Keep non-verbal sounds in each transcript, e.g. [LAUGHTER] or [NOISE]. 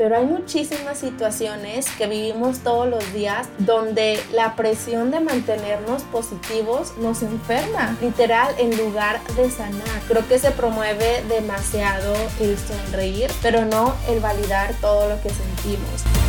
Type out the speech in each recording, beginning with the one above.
pero hay muchísimas situaciones que vivimos todos los días donde la presión de mantenernos positivos nos enferma, literal, en lugar de sanar. Creo que se promueve demasiado el sonreír, pero no el validar todo lo que sentimos.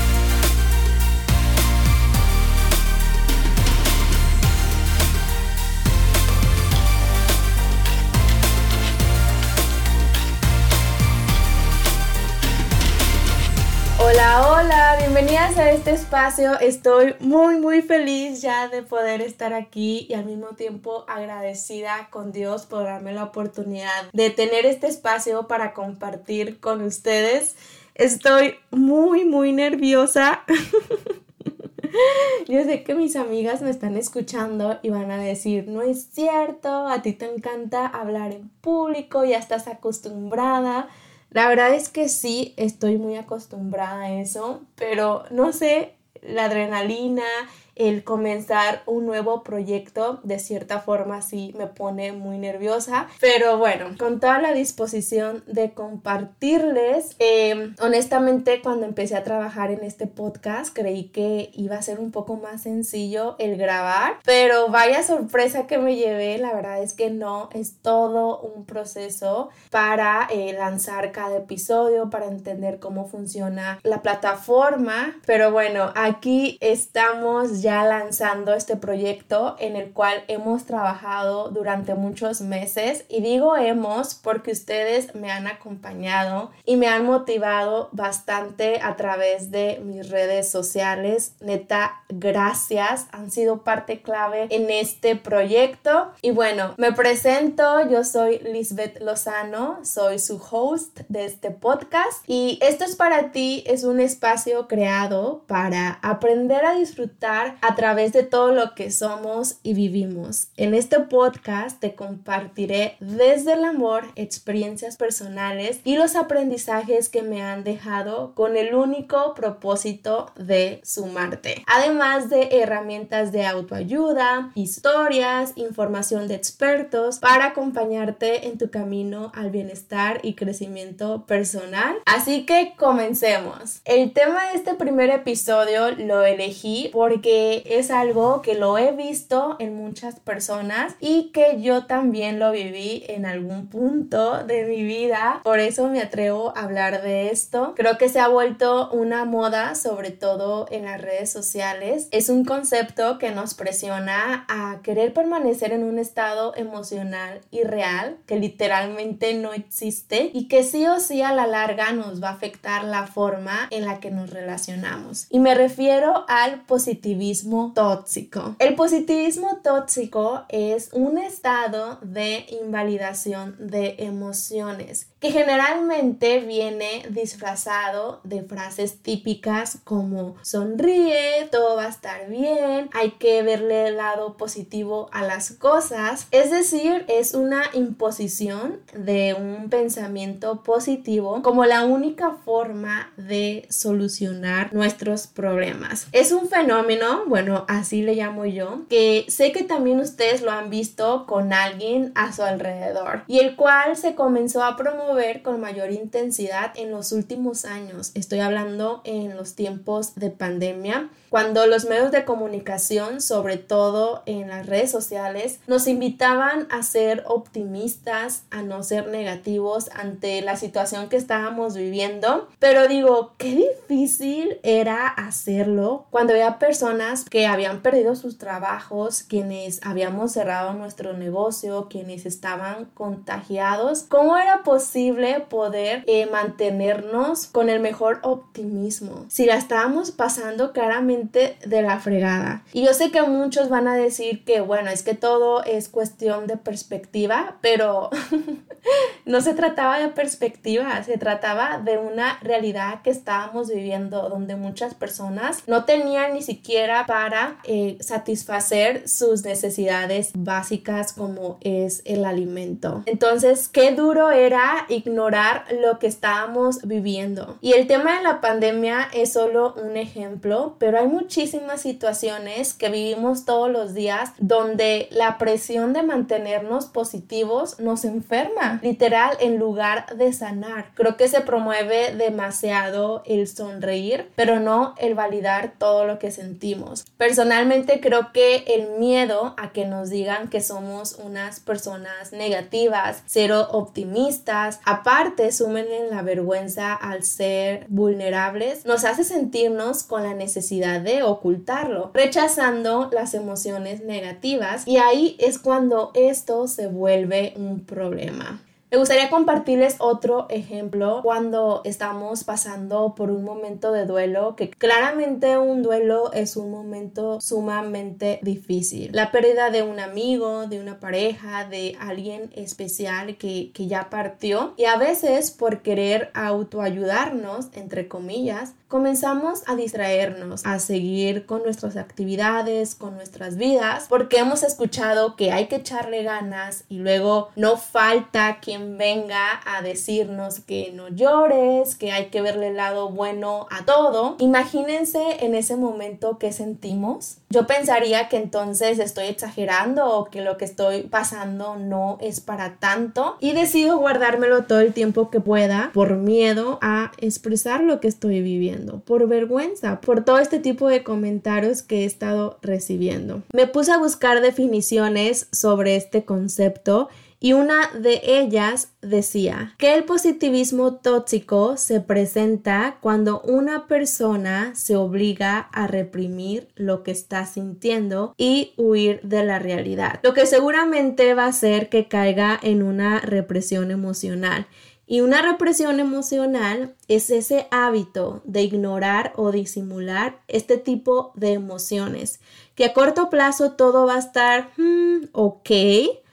Hola, hola, bienvenidas a este espacio. Estoy muy, muy feliz ya de poder estar aquí y al mismo tiempo agradecida con Dios por darme la oportunidad de tener este espacio para compartir con ustedes. Estoy muy, muy nerviosa. [LAUGHS] Yo sé que mis amigas me están escuchando y van a decir, no es cierto, a ti te encanta hablar en público, ya estás acostumbrada. La verdad es que sí, estoy muy acostumbrada a eso, pero no sé, la adrenalina, el comenzar un nuevo proyecto de cierta forma sí me pone muy nerviosa. Pero bueno con toda la disposición de compartirles em, honestamente cuando empecé a trabajar en este podcast creí que iba a ser un poco más sencillo el grabar. Pero vaya sorpresa que me llevé la verdad es que no es todo un proceso para eh, lanzar cada episodio para entender cómo funciona la plataforma. Pero bueno aquí estamos ya lanzando este proyecto en el cual hemos trabajado durante muchos meses. Y digo hemos porque ustedes me han acompañado y me han motivado bastante a través de mis redes sociales. Neta, gracias, han sido parte clave en este proyecto. Y bueno, me presento, yo soy Lisbeth Lozano, soy su host de este podcast. Y esto es para ti, es un espacio creado para aprender a disfrutar a través de todo lo que somos y vivimos. En este podcast te compartiré desde el amor experiencias personales y los aprendizajes que me han dejado con el único propósito de sumarte. Además de herramientas de autoayuda, historias, información de expertos para acompañarte en tu camino al bienestar y crecimiento personal. Así que comencemos. El tema de este primer episodio lo elegí porque es algo que lo he visto en muchas personas y que yo también lo viví en algún punto de mi vida. Por eso me atrevo a hablar de esto. Creo que se ha vuelto una moda, sobre todo en las redes sociales. Es un concepto que nos presiona a querer permanecer en un estado emocional irreal que literalmente no existe y que sí o sí a la larga nos va a afectar la forma en la que nos relacionamos. Y me refiero al positivismo tóxico. El positivismo tóxico es un estado de invalidación de emociones que generalmente viene disfrazado de frases típicas como sonríe, todo va a estar bien, hay que verle el lado positivo a las cosas. Es decir, es una imposición de un pensamiento positivo como la única forma de solucionar nuestros problemas. Es un fenómeno, bueno, así le llamo yo, que sé que también ustedes lo han visto con alguien a su alrededor y el cual se comenzó a promover con mayor intensidad en los últimos años. Estoy hablando en los tiempos de pandemia cuando los medios de comunicación, sobre todo en las redes sociales, nos invitaban a ser optimistas, a no ser negativos ante la situación que estábamos viviendo. Pero digo, qué difícil era hacerlo cuando había personas que habían perdido sus trabajos, quienes habíamos cerrado nuestro negocio, quienes estaban contagiados. ¿Cómo era posible poder eh, mantenernos con el mejor optimismo? Si la estábamos pasando claramente de la fregada. Y yo sé que muchos van a decir que, bueno, es que todo es cuestión de perspectiva, pero [LAUGHS] no se trataba de perspectiva, se trataba de una realidad que estábamos viviendo donde muchas personas no tenían ni siquiera para eh, satisfacer sus necesidades básicas como es el alimento. Entonces, qué duro era ignorar lo que estábamos viviendo. Y el tema de la pandemia es solo un ejemplo, pero hay muchísimas situaciones que vivimos todos los días donde la presión de mantenernos positivos nos enferma, literal, en lugar de sanar. Creo que se promueve demasiado el sonreír, pero no el validar todo lo que sentimos. Personalmente creo que el miedo a que nos digan que somos unas personas negativas, cero optimistas, aparte sumen en la vergüenza al ser vulnerables, nos hace sentirnos con la necesidad de ocultarlo, rechazando las emociones negativas y ahí es cuando esto se vuelve un problema. Me gustaría compartirles otro ejemplo cuando estamos pasando por un momento de duelo, que claramente un duelo es un momento sumamente difícil. La pérdida de un amigo, de una pareja, de alguien especial que, que ya partió y a veces por querer autoayudarnos, entre comillas, comenzamos a distraernos, a seguir con nuestras actividades, con nuestras vidas, porque hemos escuchado que hay que echarle ganas y luego no falta quien venga a decirnos que no llores, que hay que verle el lado bueno a todo. Imagínense en ese momento que sentimos. Yo pensaría que entonces estoy exagerando o que lo que estoy pasando no es para tanto y decido guardármelo todo el tiempo que pueda por miedo a expresar lo que estoy viviendo por vergüenza, por todo este tipo de comentarios que he estado recibiendo. Me puse a buscar definiciones sobre este concepto y una de ellas decía que el positivismo tóxico se presenta cuando una persona se obliga a reprimir lo que está sintiendo y huir de la realidad, lo que seguramente va a hacer que caiga en una represión emocional y una represión emocional es ese hábito de ignorar o disimular este tipo de emociones, que a corto plazo todo va a estar hmm, ok,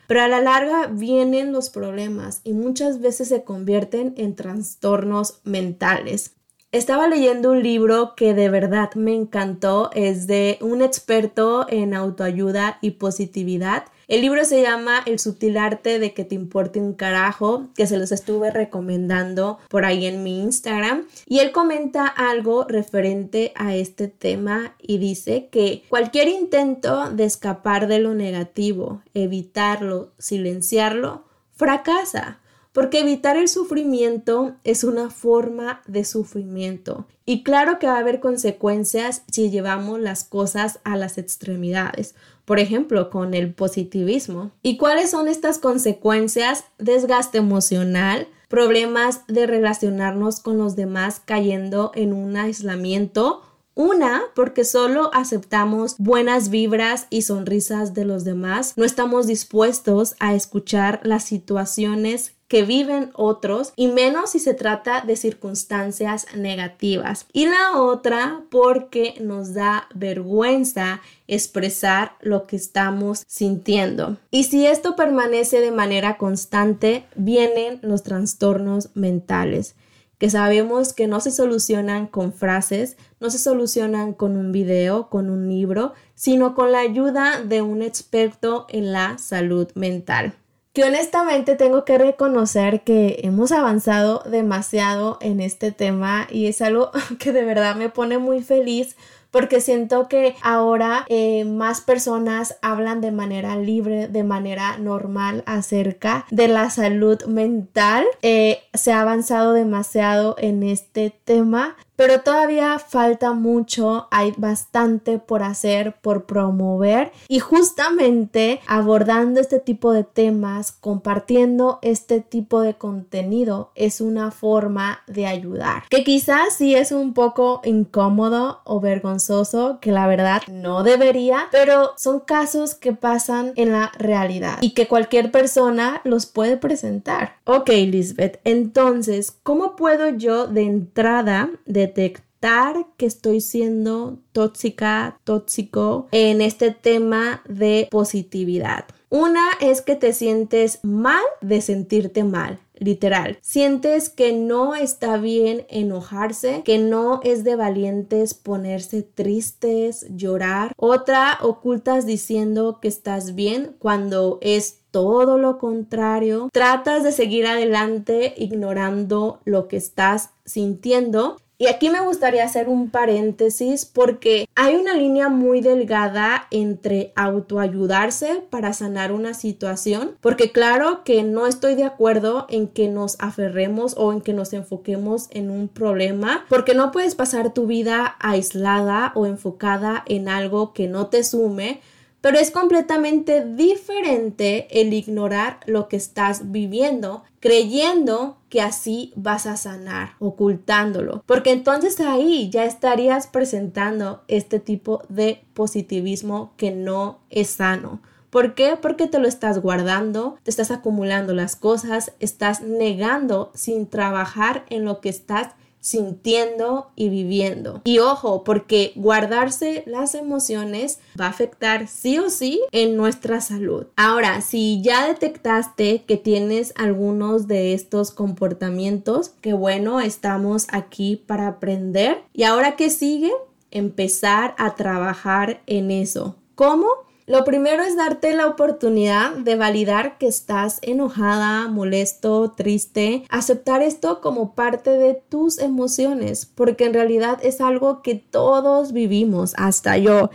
pero a la larga vienen los problemas y muchas veces se convierten en trastornos mentales. Estaba leyendo un libro que de verdad me encantó, es de un experto en autoayuda y positividad el libro se llama El sutil arte de que te importe un carajo, que se los estuve recomendando por ahí en mi Instagram. Y él comenta algo referente a este tema y dice que cualquier intento de escapar de lo negativo, evitarlo, silenciarlo, fracasa. Porque evitar el sufrimiento es una forma de sufrimiento. Y claro que va a haber consecuencias si llevamos las cosas a las extremidades por ejemplo, con el positivismo. ¿Y cuáles son estas consecuencias? Desgaste emocional, problemas de relacionarnos con los demás cayendo en un aislamiento. Una, porque solo aceptamos buenas vibras y sonrisas de los demás, no estamos dispuestos a escuchar las situaciones que viven otros y menos si se trata de circunstancias negativas. Y la otra porque nos da vergüenza expresar lo que estamos sintiendo. Y si esto permanece de manera constante, vienen los trastornos mentales que sabemos que no se solucionan con frases, no se solucionan con un video, con un libro, sino con la ayuda de un experto en la salud mental que honestamente tengo que reconocer que hemos avanzado demasiado en este tema y es algo [LAUGHS] que de verdad me pone muy feliz porque siento que ahora eh, más personas hablan de manera libre, de manera normal acerca de la salud mental. Eh, se ha avanzado demasiado en este tema pero todavía falta mucho, hay bastante por hacer, por promover y justamente abordando este tipo de temas, compartiendo este tipo de contenido es una forma de ayudar. Que quizás sí es un poco incómodo o vergonzoso, que la verdad no debería, pero son casos que pasan en la realidad y que cualquier persona los puede presentar. Ok, Lisbeth, entonces, ¿cómo puedo yo de entrada de detectar que estoy siendo tóxica, tóxico en este tema de positividad. Una es que te sientes mal de sentirte mal. literal. Sientes que no está bien enojarse, que no es de valientes ponerse tristes, llorar. Otra ocultas diciendo que estás bien cuando es todo lo contrario. Tratas de seguir adelante ignorando lo que estás sintiendo y aquí me gustaría hacer un paréntesis porque hay una línea muy delgada entre autoayudarse para sanar una situación, porque claro que no estoy de acuerdo en que nos aferremos o en que nos enfoquemos en un problema, porque no puedes pasar tu vida aislada o enfocada en algo que no te sume pero es completamente diferente el ignorar lo que estás viviendo, creyendo que así vas a sanar, ocultándolo. Porque entonces ahí ya estarías presentando este tipo de positivismo que no es sano. ¿Por qué? Porque te lo estás guardando, te estás acumulando las cosas, estás negando sin trabajar en lo que estás sintiendo y viviendo. Y ojo, porque guardarse las emociones va a afectar sí o sí en nuestra salud. Ahora, si ya detectaste que tienes algunos de estos comportamientos, que bueno, estamos aquí para aprender. ¿Y ahora qué sigue? Empezar a trabajar en eso. ¿Cómo? Lo primero es darte la oportunidad de validar que estás enojada, molesto, triste, aceptar esto como parte de tus emociones, porque en realidad es algo que todos vivimos, hasta yo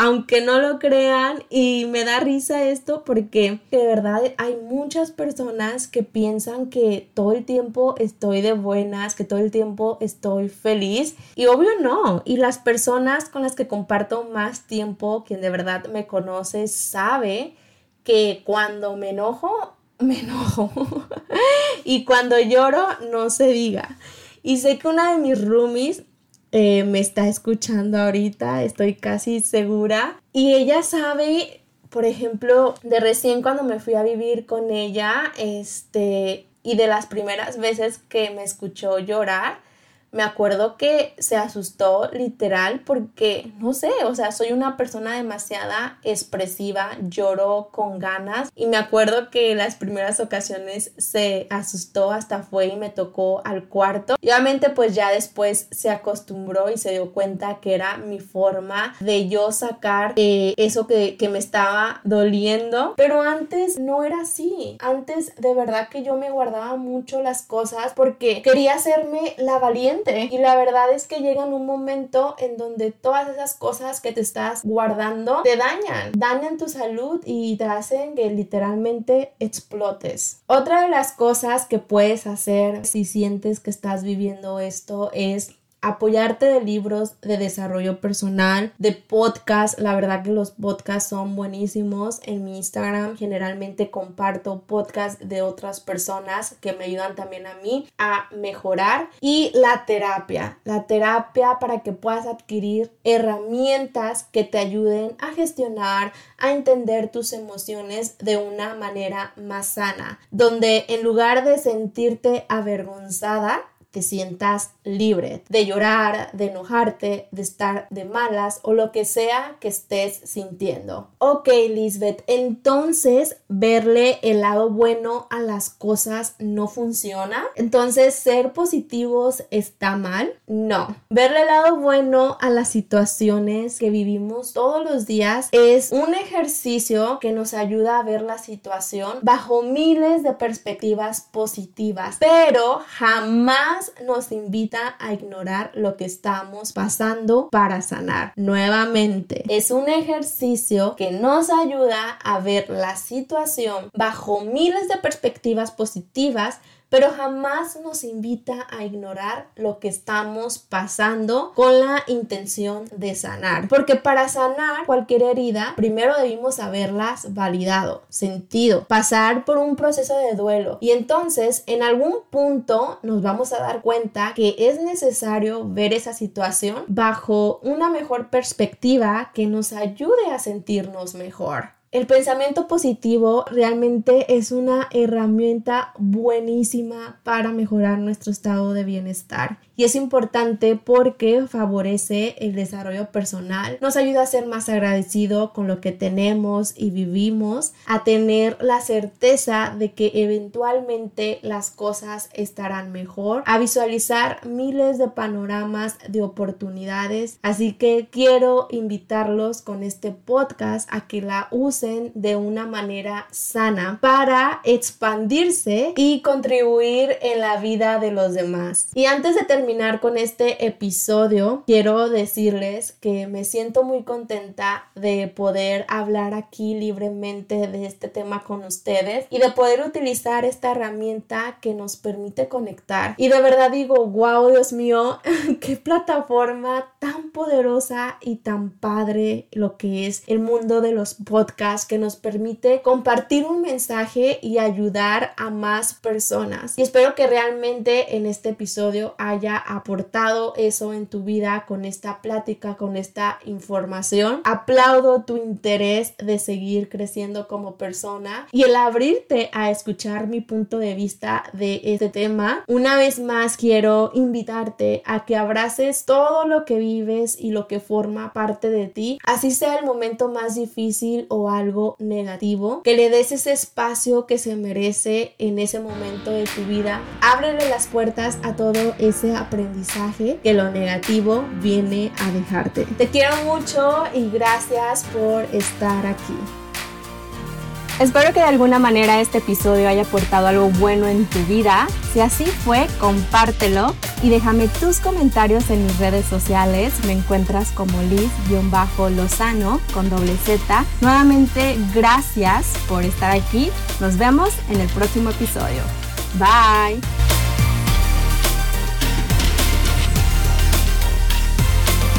aunque no lo crean y me da risa esto porque de verdad hay muchas personas que piensan que todo el tiempo estoy de buenas, que todo el tiempo estoy feliz y obvio no. Y las personas con las que comparto más tiempo, quien de verdad me conoce, sabe que cuando me enojo, [LAUGHS] me enojo. y cuando lloro, no se diga. Y sé que una de mis roomies eh, me está escuchando ahorita, estoy casi segura. Y ella sabe, por ejemplo, de recién cuando me fui a vivir con ella, este, y de las primeras veces que me escuchó llorar, me acuerdo que se asustó literal porque, no sé, o sea, soy una persona demasiada expresiva, lloro con ganas y me acuerdo que las primeras ocasiones se asustó, hasta fue y me tocó al cuarto. Y obviamente pues ya después se acostumbró y se dio cuenta que era mi forma de yo sacar eh, eso que, que me estaba doliendo, pero antes no era así, antes de verdad que yo me guardaba mucho las cosas porque quería hacerme la valiente y la verdad es que llega un momento en donde todas esas cosas que te estás guardando te dañan, dañan tu salud y te hacen que literalmente explotes. Otra de las cosas que puedes hacer si sientes que estás viviendo esto es apoyarte de libros de desarrollo personal, de podcast. La verdad que los podcasts son buenísimos. En mi Instagram generalmente comparto podcasts de otras personas que me ayudan también a mí a mejorar. Y la terapia. La terapia para que puedas adquirir herramientas que te ayuden a gestionar, a entender tus emociones de una manera más sana. Donde en lugar de sentirte avergonzada, te sientas libre de llorar, de enojarte, de estar de malas o lo que sea que estés sintiendo. Ok, Lisbeth, entonces verle el lado bueno a las cosas no funciona. Entonces, ser positivos está mal. No. Verle el lado bueno a las situaciones que vivimos todos los días es un ejercicio que nos ayuda a ver la situación bajo miles de perspectivas positivas, pero jamás nos invita a ignorar lo que estamos pasando para sanar. Nuevamente, es un ejercicio que nos ayuda a ver la situación bajo miles de perspectivas positivas pero jamás nos invita a ignorar lo que estamos pasando con la intención de sanar. Porque para sanar cualquier herida, primero debimos haberlas validado, sentido, pasar por un proceso de duelo. Y entonces, en algún punto, nos vamos a dar cuenta que es necesario ver esa situación bajo una mejor perspectiva que nos ayude a sentirnos mejor. El pensamiento positivo realmente es una herramienta buenísima para mejorar nuestro estado de bienestar. Y es importante porque favorece el desarrollo personal, nos ayuda a ser más agradecido con lo que tenemos y vivimos, a tener la certeza de que eventualmente las cosas estarán mejor, a visualizar miles de panoramas de oportunidades, así que quiero invitarlos con este podcast a que la usen de una manera sana para expandirse y contribuir en la vida de los demás. Y antes de terminar con este episodio, quiero decirles que me siento muy contenta de poder hablar aquí libremente de este tema con ustedes y de poder utilizar esta herramienta que nos permite conectar. Y de verdad digo, wow, Dios mío, [LAUGHS] qué plataforma tan poderosa y tan padre lo que es el mundo de los podcasts que nos permite compartir un mensaje y ayudar a más personas. Y espero que realmente en este episodio haya aportado eso en tu vida con esta plática, con esta información. Aplaudo tu interés de seguir creciendo como persona y el abrirte a escuchar mi punto de vista de este tema. Una vez más quiero invitarte a que abraces todo lo que vives y lo que forma parte de ti, así sea el momento más difícil o algo negativo, que le des ese espacio que se merece en ese momento de tu vida. Ábrele las puertas a todo ese aprendizaje que lo negativo viene a dejarte. Te quiero mucho y gracias por estar aquí. Espero que de alguna manera este episodio haya aportado algo bueno en tu vida. Si así fue, compártelo y déjame tus comentarios en mis redes sociales. Me encuentras como Liz-Lozano con doble Z. Nuevamente, gracias por estar aquí. Nos vemos en el próximo episodio. Bye.